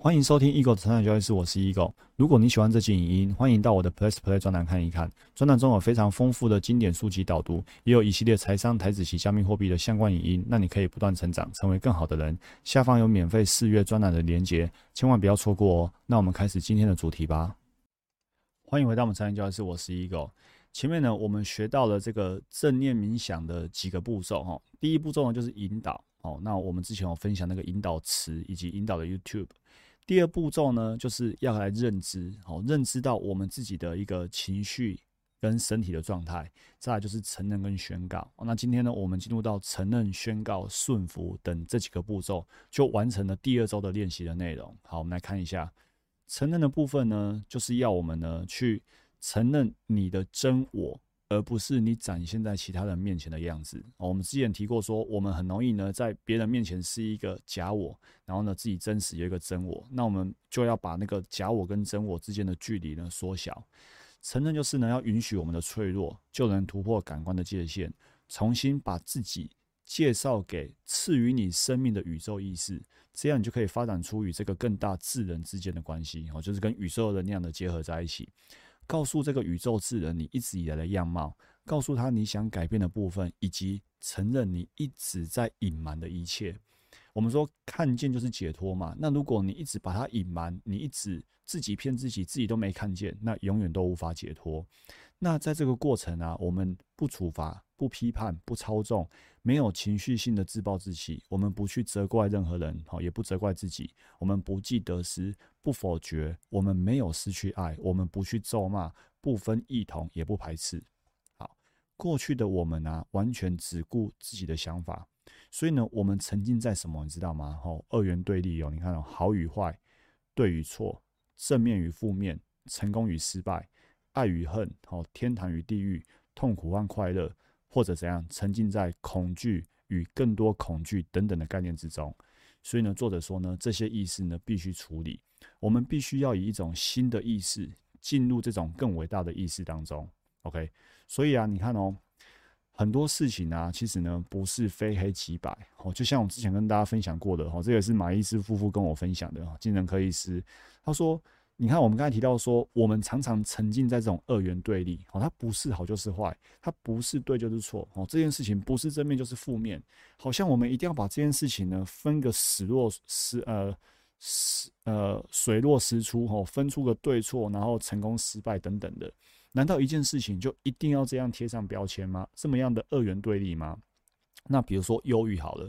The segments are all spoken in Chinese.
欢迎收听 Eagle 的成长交易室，我是 Eagle。如果你喜欢这期影音，欢迎到我的 Plus Play 专栏看一看。专栏中有非常丰富的经典书籍导读，也有一系列财商、台子及加密货币的相关影音，让你可以不断成长，成为更好的人。下方有免费试阅专栏的连结，千万不要错过哦。那我们开始今天的主题吧。欢迎回到我们成长交易室，我是 Eagle。前面呢，我们学到了这个正念冥想的几个步骤哈。第一步骤呢，就是引导哦。那我们之前有分享那个引导词以及引导的 YouTube。第二步骤呢，就是要来认知，好，认知到我们自己的一个情绪跟身体的状态。再来就是承认跟宣告。那今天呢，我们进入到承认、宣告、顺服等这几个步骤，就完成了第二周的练习的内容。好，我们来看一下承认的部分呢，就是要我们呢去承认你的真我。而不是你展现在其他人面前的样子。我们之前提过说，我们很容易呢在别人面前是一个假我，然后呢自己真实有一个真我。那我们就要把那个假我跟真我之间的距离呢缩小。承认就是呢要允许我们的脆弱，就能突破感官的界限，重新把自己介绍给赐予你生命的宇宙意识，这样你就可以发展出与这个更大智人之间的关系。哦，就是跟宇宙能量的结合在一起。告诉这个宇宙智人你一直以来的样貌，告诉他你想改变的部分，以及承认你一直在隐瞒的一切。我们说看见就是解脱嘛。那如果你一直把它隐瞒，你一直自己骗自己，自己都没看见，那永远都无法解脱。那在这个过程啊，我们不处罚。不批判，不操纵，没有情绪性的自暴自弃。我们不去责怪任何人，好，也不责怪自己。我们不计得失，不否决。我们没有失去爱，我们不去咒骂，不分异同，也不排斥。好，过去的我们呢，完全只顾自己的想法。所以呢，我们沉浸在什么？你知道吗？吼，二元对立哦。你看哦，好与坏，对与错，正面与负面，成功与失败，爱与恨，好，天堂与地狱，痛苦和快乐。或者怎样沉浸在恐惧与更多恐惧等等的概念之中，所以呢，作者说呢，这些意识呢必须处理，我们必须要以一种新的意识进入这种更伟大的意识当中。OK，所以啊，你看哦，很多事情啊，其实呢不是非黑即白哦，就像我之前跟大家分享过的哦，这也是马医师夫妇跟我分享的精神科医师，他说。你看，我们刚才提到说，我们常常沉浸在这种二元对立，哦，它不是好就是坏，它不是对就是错，哦，这件事情不是正面就是负面，好像我们一定要把这件事情呢分个死落石呃石呃水落石出，哦，分出个对错，然后成功失败等等的，难道一件事情就一定要这样贴上标签吗？这么样的二元对立吗？那比如说忧郁好了。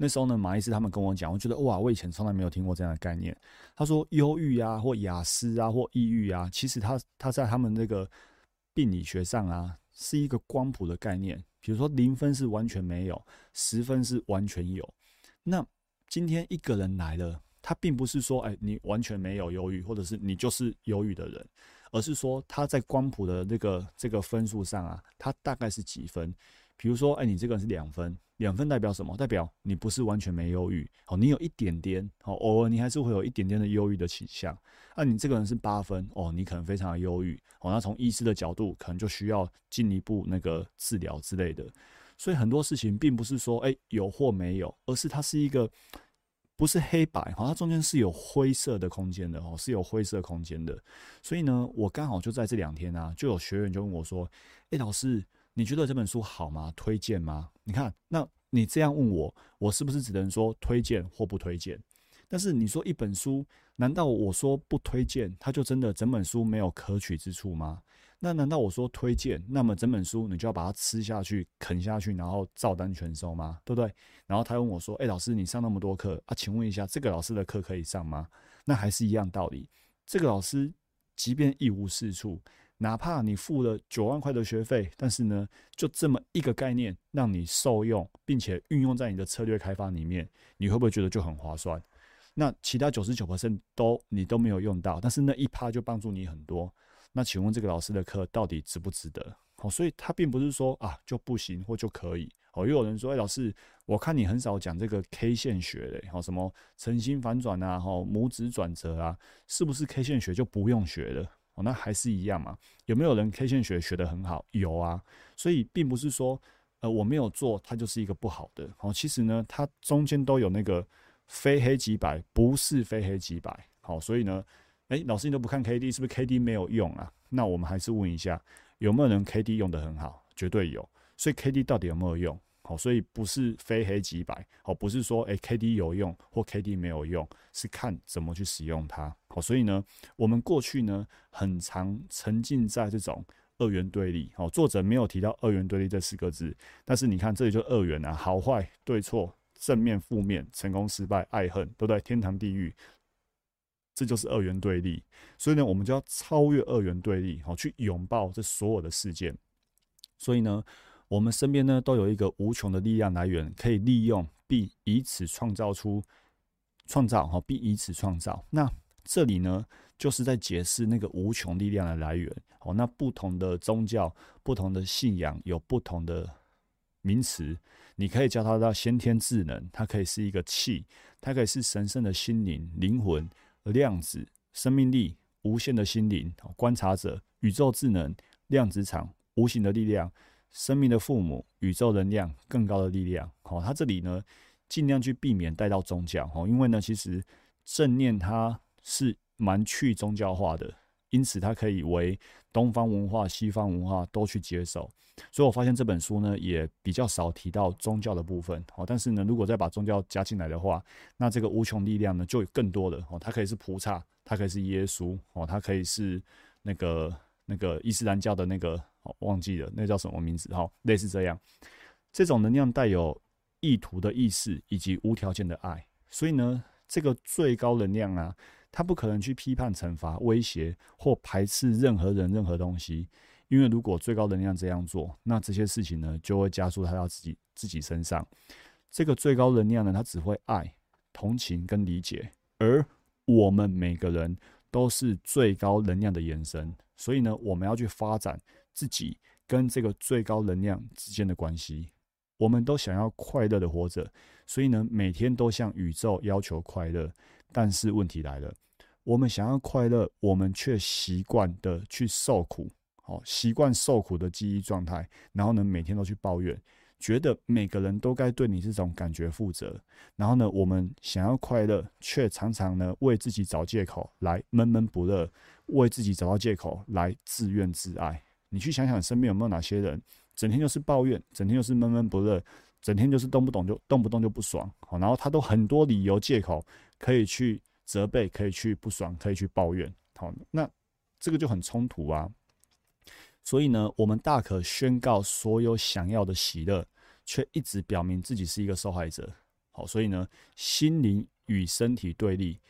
那时候呢，马伊斯他们跟我讲，我觉得哇，我以前从来没有听过这样的概念。他说，忧郁啊，或雅思啊，或抑郁啊，其实他他在他们那个病理学上啊，是一个光谱的概念。比如说，零分是完全没有，十分是完全有。那今天一个人来了，他并不是说，哎，你完全没有忧郁，或者是你就是忧郁的人，而是说他在光谱的那个这个分数上啊，他大概是几分？比如说，哎，你这个人是两分，两分代表什么？代表你不是完全没忧郁，哦，你有一点点，哦，偶尔你还是会有一点点的忧郁的倾向。那你这个人是八分，哦，你可能非常的忧郁，哦，那从医师的角度，可能就需要进一步那个治疗之类的。所以很多事情并不是说，哎，有或没有，而是它是一个不是黑白，哈，它中间是有灰色的空间的，哦，是有灰色空间的。所以呢，我刚好就在这两天啊，就有学员就问我说，哎，老师。你觉得这本书好吗？推荐吗？你看，那你这样问我，我是不是只能说推荐或不推荐？但是你说一本书，难道我说不推荐，它就真的整本书没有可取之处吗？那难道我说推荐，那么整本书你就要把它吃下去、啃下去，然后照单全收吗？对不对？然后他问我说：“哎，老师，你上那么多课啊？请问一下，这个老师的课可以上吗？”那还是一样道理，这个老师即便一无是处。哪怕你付了九万块的学费，但是呢，就这么一个概念让你受用，并且运用在你的策略开发里面，你会不会觉得就很划算？那其他九十九都你都没有用到，但是那一趴就帮助你很多。那请问这个老师的课到底值不值得？好，所以他并不是说啊就不行或就可以。哦，又有人说，哎，老师，我看你很少讲这个 K 线学嘞，好，什么晨星反转啊，哈，拇指转折啊，是不是 K 线学就不用学了？那还是一样嘛？有没有人 K 线学学得很好？有啊，所以并不是说，呃，我没有做，它就是一个不好的。哦，其实呢，它中间都有那个非黑即白，不是非黑即白。好，所以呢，哎，老师你都不看 K D，是不是 K D 没有用啊？那我们还是问一下，有没有人 K D 用的很好？绝对有。所以 K D 到底有没有用？好，所以不是非黑即白。好，不是说哎 K D 有用或 K D 没有用，是看怎么去使用它。好，所以呢，我们过去呢，很常沉浸在这种。二元对立，好，作者没有提到二元对立这四个字，但是你看这里就二元啊，好坏、对错、正面、负面、成功、失败、爱恨，对不对？天堂、地狱，这就是二元对立。所以呢，我们就要超越二元对立，好，去拥抱这所有的事件。所以呢，我们身边呢都有一个无穷的力量来源，可以利用，并以此创造出创造，哈，并以此创造。那这里呢，就是在解释那个无穷力量的来源。哦，那不同的宗教、不同的信仰有不同的名词，你可以叫它叫先天智能，它可以是一个气，它可以是神圣的心灵、灵魂、量子、生命力、无限的心灵、观察者、宇宙智能、量子场、无形的力量、生命的父母、宇宙能量、更高的力量。好，它这里呢，尽量去避免带到宗教。哦，因为呢，其实正念它。是蛮去宗教化的，因此它可以为东方文化、西方文化都去接受。所以我发现这本书呢，也比较少提到宗教的部分。哦，但是呢，如果再把宗教加进来的话，那这个无穷力量呢，就有更多的哦。它可以是菩萨，它可以是耶稣，哦，它可以是那个那个伊斯兰教的那个，忘记了那叫什么名字？哈，类似这样，这种能量带有意图的意识以及无条件的爱。所以呢，这个最高能量啊。它不可能去批判、惩罚、威胁或排斥任何人、任何东西，因为如果最高能量这样做，那这些事情呢就会加速他到自己自己身上。这个最高能量呢，它只会爱、同情跟理解，而我们每个人都是最高能量的延伸，所以呢，我们要去发展自己跟这个最高能量之间的关系。我们都想要快乐的活着，所以呢，每天都向宇宙要求快乐。但是问题来了，我们想要快乐，我们却习惯的去受苦，好，习惯受苦的记忆状态，然后呢，每天都去抱怨，觉得每个人都该对你这种感觉负责。然后呢，我们想要快乐，却常常呢为自己找借口来闷闷不乐，为自己找到借口来自怨自艾。你去想想，身边有没有哪些人，整天就是抱怨，整天就是闷闷不乐。整天就是动不动就动不动就不爽，好，然后他都很多理由借口可以去责备，可以去不爽，可以去抱怨，好，那这个就很冲突啊。所以呢，我们大可宣告所有想要的喜乐，却一直表明自己是一个受害者。好，所以呢，心灵与身体对立，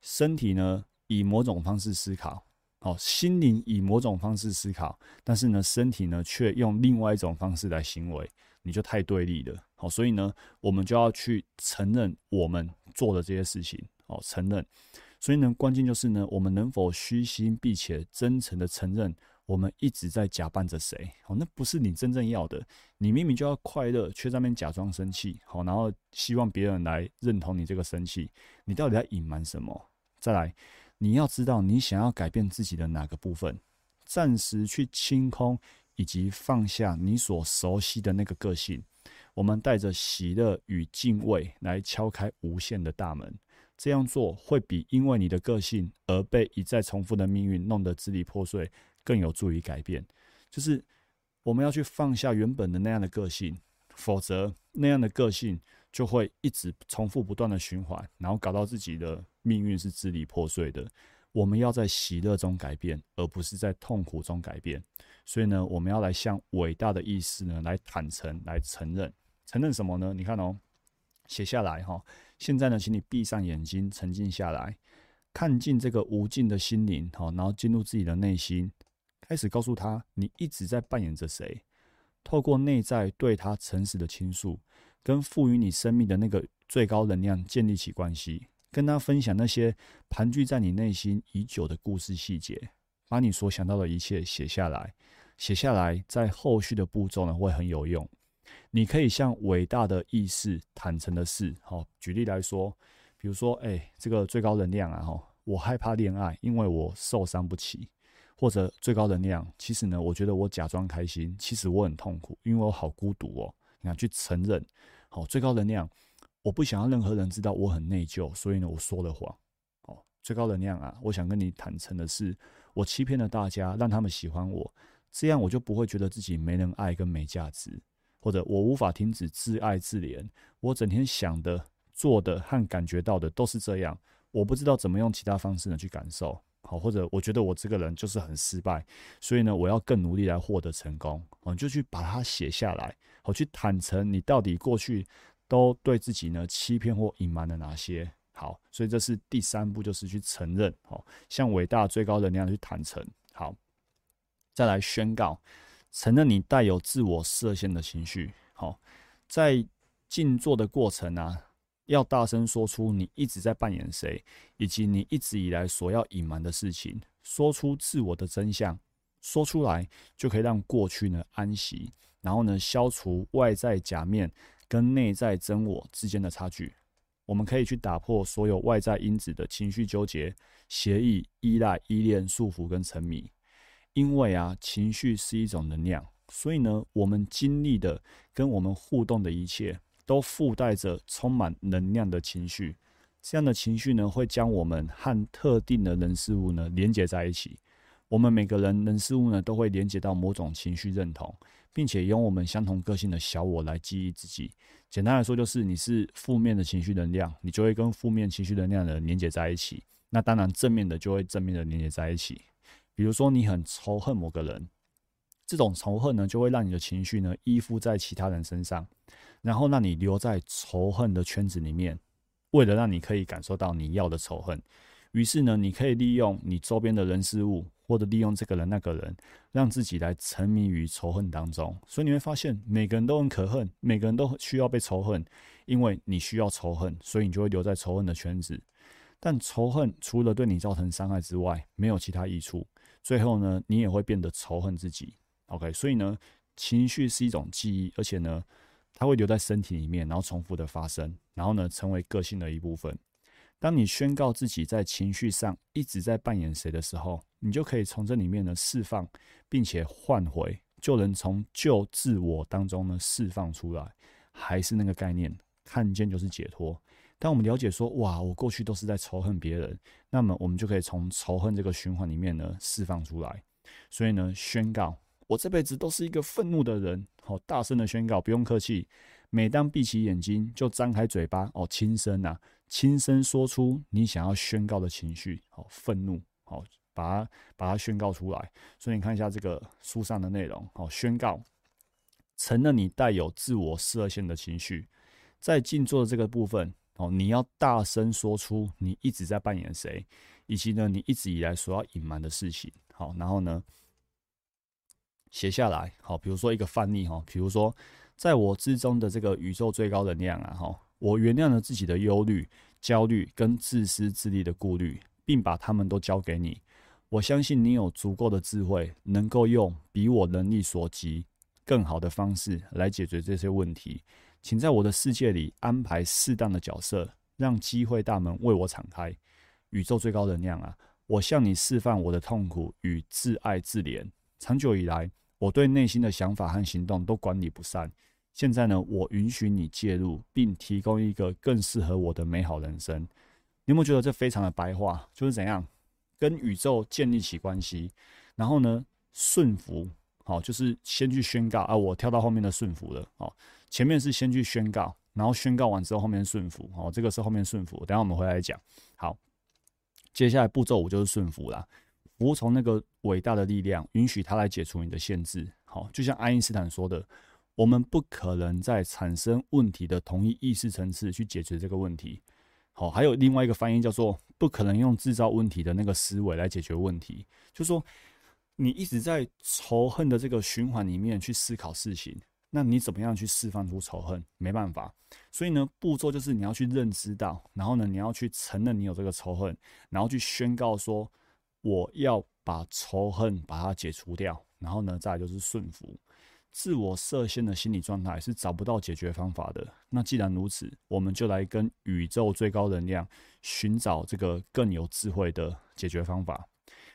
身体呢以某种方式思考，哦，心灵以某种方式思考，但是呢，身体呢却用另外一种方式来行为。你就太对立了，好，所以呢，我们就要去承认我们做的这些事情，好，承认。所以呢，关键就是呢，我们能否虚心并且真诚的承认，我们一直在假扮着谁？好，那不是你真正要的。你明明就要快乐，却在那边假装生气，好，然后希望别人来认同你这个生气，你到底在隐瞒什么？再来，你要知道你想要改变自己的哪个部分，暂时去清空。以及放下你所熟悉的那个个性，我们带着喜乐与敬畏来敲开无限的大门。这样做会比因为你的个性而被一再重复的命运弄得支离破碎更有助于改变。就是我们要去放下原本的那样的个性，否则那样的个性就会一直重复不断的循环，然后搞到自己的命运是支离破碎的。我们要在喜乐中改变，而不是在痛苦中改变。所以呢，我们要来向伟大的意识呢来坦诚、来承认。承认什么呢？你看哦，写下来哈。现在呢，请你闭上眼睛，沉静下来，看尽这个无尽的心灵，好，然后进入自己的内心，开始告诉他，你一直在扮演着谁。透过内在对他诚实的倾诉，跟赋予你生命的那个最高能量建立起关系。跟他分享那些盘踞在你内心已久的故事细节，把你所想到的一切写下来，写下来，在后续的步骤呢会很有用。你可以向伟大的意识坦诚的事，好，举例来说，比如说，哎，这个最高能量啊，哈，我害怕恋爱，因为我受伤不起，或者最高能量，其实呢，我觉得我假装开心，其实我很痛苦，因为我好孤独哦。你看，去承认，好，最高能量。我不想要任何人知道我很内疚，所以呢，我说了谎。哦，最高能量啊，我想跟你坦诚的是，我欺骗了大家，让他们喜欢我，这样我就不会觉得自己没人爱跟没价值，或者我无法停止自爱自怜。我整天想的、做的和感觉到的都是这样，我不知道怎么用其他方式呢去感受。好，或者我觉得我这个人就是很失败，所以呢，我要更努力来获得成功。哦，就去把它写下来，好，去坦诚你到底过去都对自己呢欺骗或隐瞒了哪些。好，所以这是第三步，就是去承认。好，像伟大最高的那样去坦诚。好，再来宣告，承认你带有自我设限的情绪。好，在静坐的过程啊。要大声说出你一直在扮演谁，以及你一直以来所要隐瞒的事情，说出自我的真相，说出来就可以让过去呢安息，然后呢消除外在假面跟内在真我之间的差距。我们可以去打破所有外在因子的情绪纠结、协议、依赖、依恋、束缚跟沉迷。因为啊，情绪是一种能量，所以呢，我们经历的跟我们互动的一切。都附带着充满能量的情绪，这样的情绪呢，会将我们和特定的人事物呢连接在一起。我们每个人人事物呢，都会连接到某种情绪认同，并且用我们相同个性的小我来记忆自己。简单来说，就是你是负面的情绪能量，你就会跟负面情绪能量的连接在一起。那当然，正面的就会正面的连接在一起。比如说，你很仇恨某个人，这种仇恨呢，就会让你的情绪呢依附在其他人身上。然后让你留在仇恨的圈子里面，为了让你可以感受到你要的仇恨，于是呢，你可以利用你周边的人事物，或者利用这个人那个人，让自己来沉迷于仇恨当中。所以你会发现，每个人都很可恨，每个人都需要被仇恨，因为你需要仇恨，所以你就会留在仇恨的圈子。但仇恨除了对你造成伤害之外，没有其他益处。最后呢，你也会变得仇恨自己。OK，所以呢，情绪是一种记忆，而且呢。它会留在身体里面，然后重复的发生，然后呢，成为个性的一部分。当你宣告自己在情绪上一直在扮演谁的时候，你就可以从这里面呢释放，并且换回，就能从旧自我当中呢释放出来。还是那个概念，看见就是解脱。当我们了解说，哇，我过去都是在仇恨别人，那么我们就可以从仇恨这个循环里面呢释放出来。所以呢，宣告。我这辈子都是一个愤怒的人，好大声的宣告，不用客气。每当闭起眼睛，就张开嘴巴，哦，轻声呐，轻声说出你想要宣告的情绪，好，愤怒，好，把它把它宣告出来。所以你看一下这个书上的内容，好，宣告，承认你带有自我设限的情绪，在静坐的这个部分，哦，你要大声说出你一直在扮演谁，以及呢，你一直以来所要隐瞒的事情，好，然后呢？写下来，好，比如说一个范例哈，比如说，在我之中的这个宇宙最高能量啊，哈，我原谅了自己的忧虑、焦虑跟自私自利的顾虑，并把他们都交给你。我相信你有足够的智慧，能够用比我能力所及更好的方式来解决这些问题。请在我的世界里安排适当的角色，让机会大门为我敞开。宇宙最高能量啊，我向你释放我的痛苦与自爱自怜。长久以来，我对内心的想法和行动都管理不善。现在呢，我允许你介入，并提供一个更适合我的美好人生。你有没有觉得这非常的白话？就是怎样跟宇宙建立起关系，然后呢顺服，好，就是先去宣告啊，我跳到后面的顺服了，好，前面是先去宣告，然后宣告完之后后面顺服，好，这个是后面顺服。等下我们回来讲。好，接下来步骤五就是顺服啦。服从那个伟大的力量，允许他来解除你的限制。好，就像爱因斯坦说的，我们不可能在产生问题的同一意识层次去解决这个问题。好，还有另外一个翻译叫做“不可能用制造问题的那个思维来解决问题”。就说你一直在仇恨的这个循环里面去思考事情，那你怎么样去释放出仇恨？没办法。所以呢，步骤就是你要去认知到，然后呢，你要去承认你有这个仇恨，然后去宣告说。我要把仇恨把它解除掉，然后呢，再就是顺服。自我设限的心理状态是找不到解决方法的。那既然如此，我们就来跟宇宙最高能量寻找这个更有智慧的解决方法。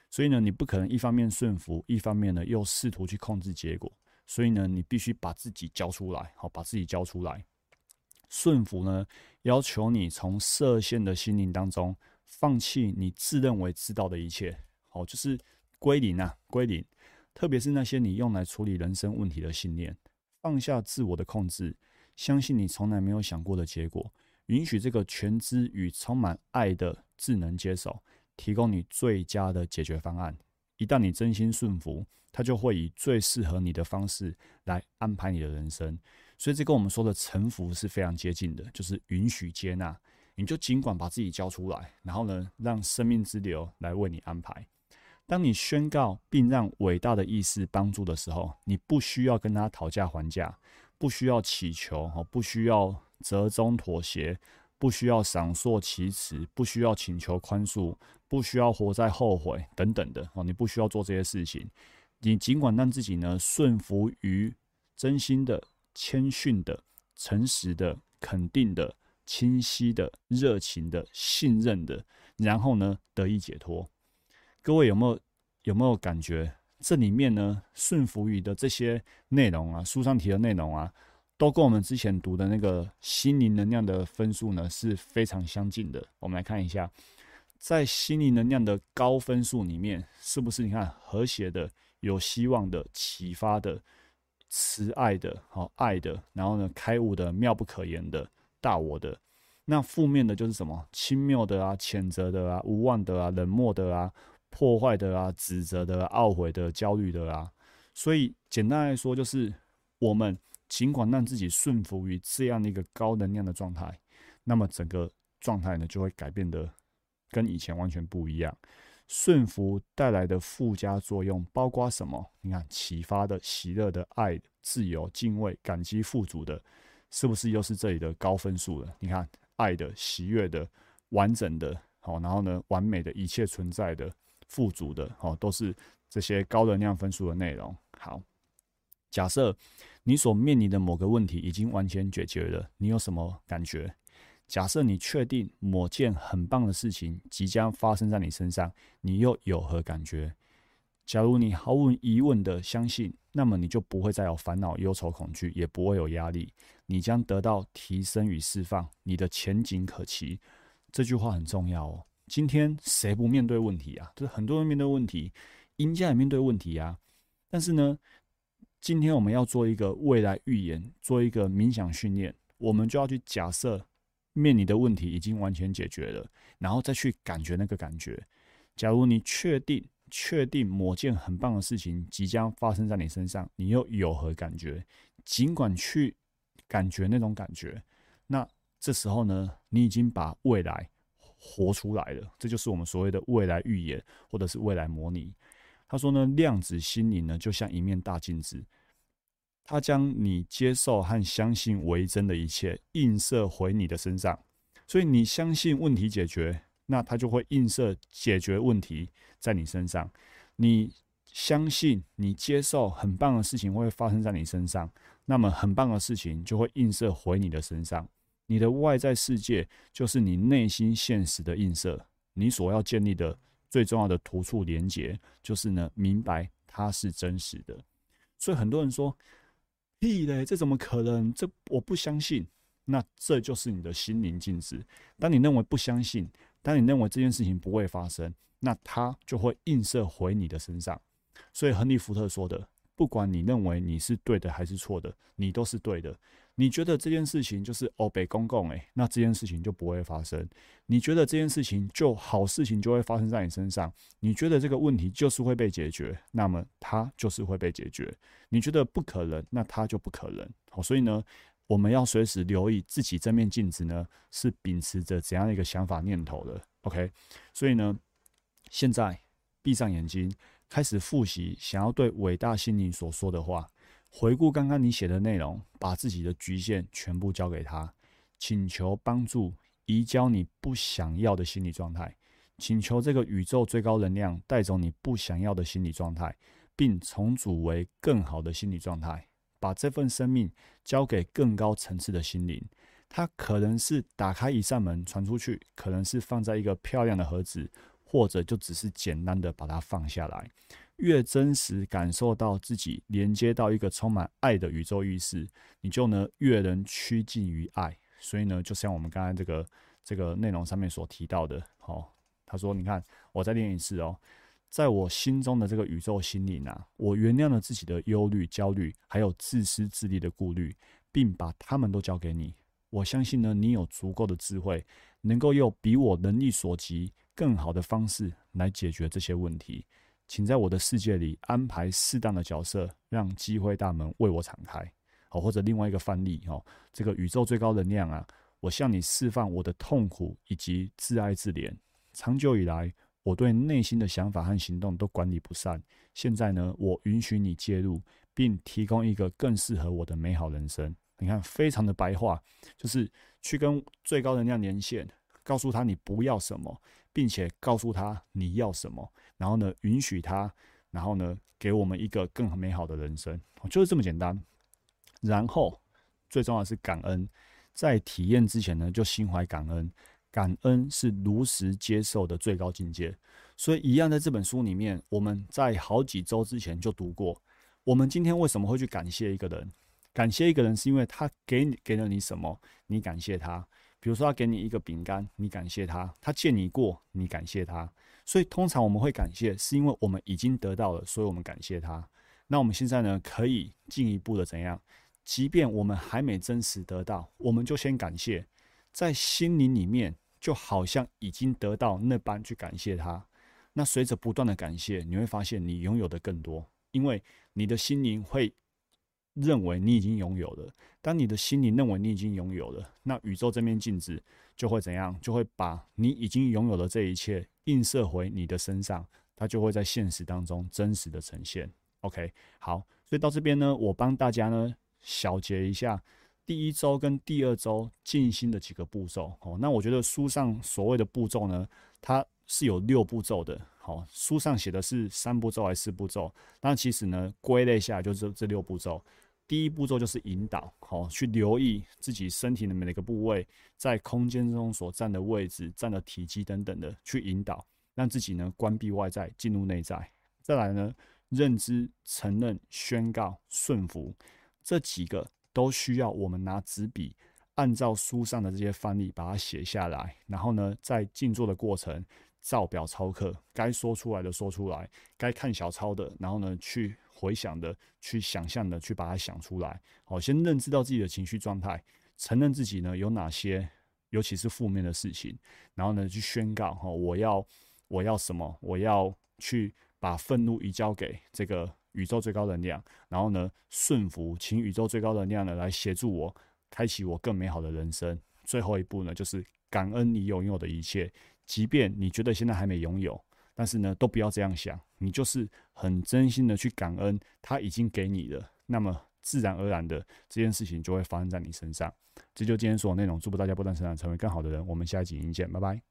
所以呢，你不可能一方面顺服，一方面呢又试图去控制结果。所以呢，你必须把自己交出来，好，把自己交出来。顺服呢，要求你从设限的心灵当中放弃你自认为知道的一切，好，就是归零啊，归零。特别是那些你用来处理人生问题的信念，放下自我的控制，相信你从来没有想过的结果，允许这个全知与充满爱的智能接手，提供你最佳的解决方案。一旦你真心顺服，他就会以最适合你的方式来安排你的人生。所以这跟我们说的臣服是非常接近的，就是允许接纳，你就尽管把自己交出来，然后呢，让生命之流来为你安排。当你宣告并让伟大的意识帮助的时候，你不需要跟他讨价还价，不需要祈求，哈，不需要折中妥协，不需要闪烁其词，不需要请求宽恕，不需要活在后悔等等的，哦，你不需要做这些事情。你尽管让自己呢顺服于真心的。谦逊的、诚实的、肯定的、清晰的、热情的、信任的，然后呢得以解脱。各位有没有有没有感觉？这里面呢顺服语的这些内容啊，书上提的内容啊，都跟我们之前读的那个心灵能量的分数呢是非常相近的。我们来看一下，在心灵能量的高分数里面，是不是你看和谐的、有希望的、启发的？慈爱的，好爱的，然后呢，开悟的，妙不可言的，大我的。那负面的就是什么？轻蔑的啊，谴责的啊，无望的啊，冷漠的啊，破坏的啊，指责的，懊悔的，焦虑的啊。所以简单来说，就是我们尽管让自己顺服于这样的一个高能量的状态，那么整个状态呢，就会改变的跟以前完全不一样。顺服带来的附加作用包括什么？你看，启发的、喜乐的、爱、自由、敬畏、感激、富足的，是不是又是这里的高分数了？你看，爱的、喜悦的、完整的，好，然后呢，完美的一切存在的、富足的，好，都是这些高能量分数的内容。好，假设你所面临的某个问题已经完全解决了，你有什么感觉？假设你确定某件很棒的事情即将发生在你身上，你又有何感觉？假如你毫无疑问的相信，那么你就不会再有烦恼、忧愁、恐惧，也不会有压力，你将得到提升与释放，你的前景可期。这句话很重要哦。今天谁不面对问题啊？就是很多人面对问题，赢家也面对问题啊。但是呢，今天我们要做一个未来预言，做一个冥想训练，我们就要去假设。面临的问题已经完全解决了，然后再去感觉那个感觉。假如你确定确定某件很棒的事情即将发生在你身上，你又有何感觉？尽管去感觉那种感觉，那这时候呢，你已经把未来活出来了。这就是我们所谓的未来预言，或者是未来模拟。他说呢，量子心灵呢，就像一面大镜子。它将你接受和相信为真的一切映射回你的身上，所以你相信问题解决，那它就会映射解决问题在你身上。你相信你接受很棒的事情会发生在你身上，那么很棒的事情就会映射回你的身上。你的外在世界就是你内心现实的映射。你所要建立的最重要的突触连接，就是呢，明白它是真实的。所以很多人说。屁嘞！这怎么可能？这我不相信。那这就是你的心灵镜子。当你认为不相信，当你认为这件事情不会发生，那它就会映射回你的身上。所以，亨利·福特说的。不管你认为你是对的还是错的，你都是对的。你觉得这件事情就是欧北公共诶，那这件事情就不会发生。你觉得这件事情就好事情就会发生在你身上。你觉得这个问题就是会被解决，那么它就是会被解决。你觉得不可能，那它就不可能。好，所以呢，我们要随时留意自己这面镜子呢是秉持着怎样的一个想法念头的。OK，所以呢，现在闭上眼睛。开始复习，想要对伟大心灵所说的话，回顾刚刚你写的内容，把自己的局限全部交给他，请求帮助，移交你不想要的心理状态，请求这个宇宙最高能量带走你不想要的心理状态，并重组为更好的心理状态，把这份生命交给更高层次的心灵。它可能是打开一扇门传出去，可能是放在一个漂亮的盒子。或者就只是简单的把它放下来，越真实感受到自己连接到一个充满爱的宇宙意识，你就呢越能趋近于爱。所以呢，就像我们刚才这个这个内容上面所提到的，哦，他说，你看，我再念一次哦，在我心中的这个宇宙心灵啊，我原谅了自己的忧虑、焦虑，还有自私自利的顾虑，并把他们都交给你。我相信呢，你有足够的智慧，能够用比我能力所及更好的方式来解决这些问题。请在我的世界里安排适当的角色，让机会大门为我敞开。好，或者另外一个范例哦，这个宇宙最高能量啊，我向你释放我的痛苦以及自爱自怜。长久以来，我对内心的想法和行动都管理不善。现在呢，我允许你介入，并提供一个更适合我的美好人生。你看，非常的白话，就是去跟最高能量连线，告诉他你不要什么，并且告诉他你要什么，然后呢，允许他，然后呢，给我们一个更美好的人生，就是这么简单。然后最重要的是感恩，在体验之前呢，就心怀感恩，感恩是如实接受的最高境界。所以，一样在这本书里面，我们在好几周之前就读过。我们今天为什么会去感谢一个人？感谢一个人，是因为他给你给了你什么，你感谢他。比如说，他给你一个饼干，你感谢他；他见你过，你感谢他。所以，通常我们会感谢，是因为我们已经得到了，所以我们感谢他。那我们现在呢，可以进一步的怎样？即便我们还没真实得到，我们就先感谢，在心灵里面，就好像已经得到那般去感谢他。那随着不断的感谢，你会发现你拥有的更多，因为你的心灵会。认为你已经拥有了，当你的心灵认为你已经拥有了，那宇宙这面镜子就会怎样？就会把你已经拥有的这一切映射回你的身上，它就会在现实当中真实的呈现。OK，好，所以到这边呢，我帮大家呢小结一下第一周跟第二周静心的几个步骤。哦，那我觉得书上所谓的步骤呢，它是有六步骤的。好，书上写的是三步骤还是四步骤？那其实呢，归类下来就是这六步骤。第一步骤就是引导，好，去留意自己身体的每一个部位在空间中所占的位置、占的体积等等的，去引导，让自己呢关闭外在，进入内在。再来呢，认知、承认、宣告、顺服，这几个都需要我们拿纸笔，按照书上的这些范例把它写下来，然后呢，在静坐的过程照表抄课，该说出来的说出来，该看小抄的，然后呢去。回想的，去想象的，去把它想出来。好，先认知到自己的情绪状态，承认自己呢有哪些，尤其是负面的事情。然后呢，去宣告哈，我要我要什么？我要去把愤怒移交给这个宇宙最高能量。然后呢，顺服，请宇宙最高能量呢来协助我，开启我更美好的人生。最后一步呢，就是感恩你拥有的一切，即便你觉得现在还没拥有。但是呢，都不要这样想，你就是很真心的去感恩他已经给你的，那么自然而然的这件事情就会发生在你身上。这就今天所有内容，祝福大家不断成长，成为更好的人。我们下一集影见，拜拜。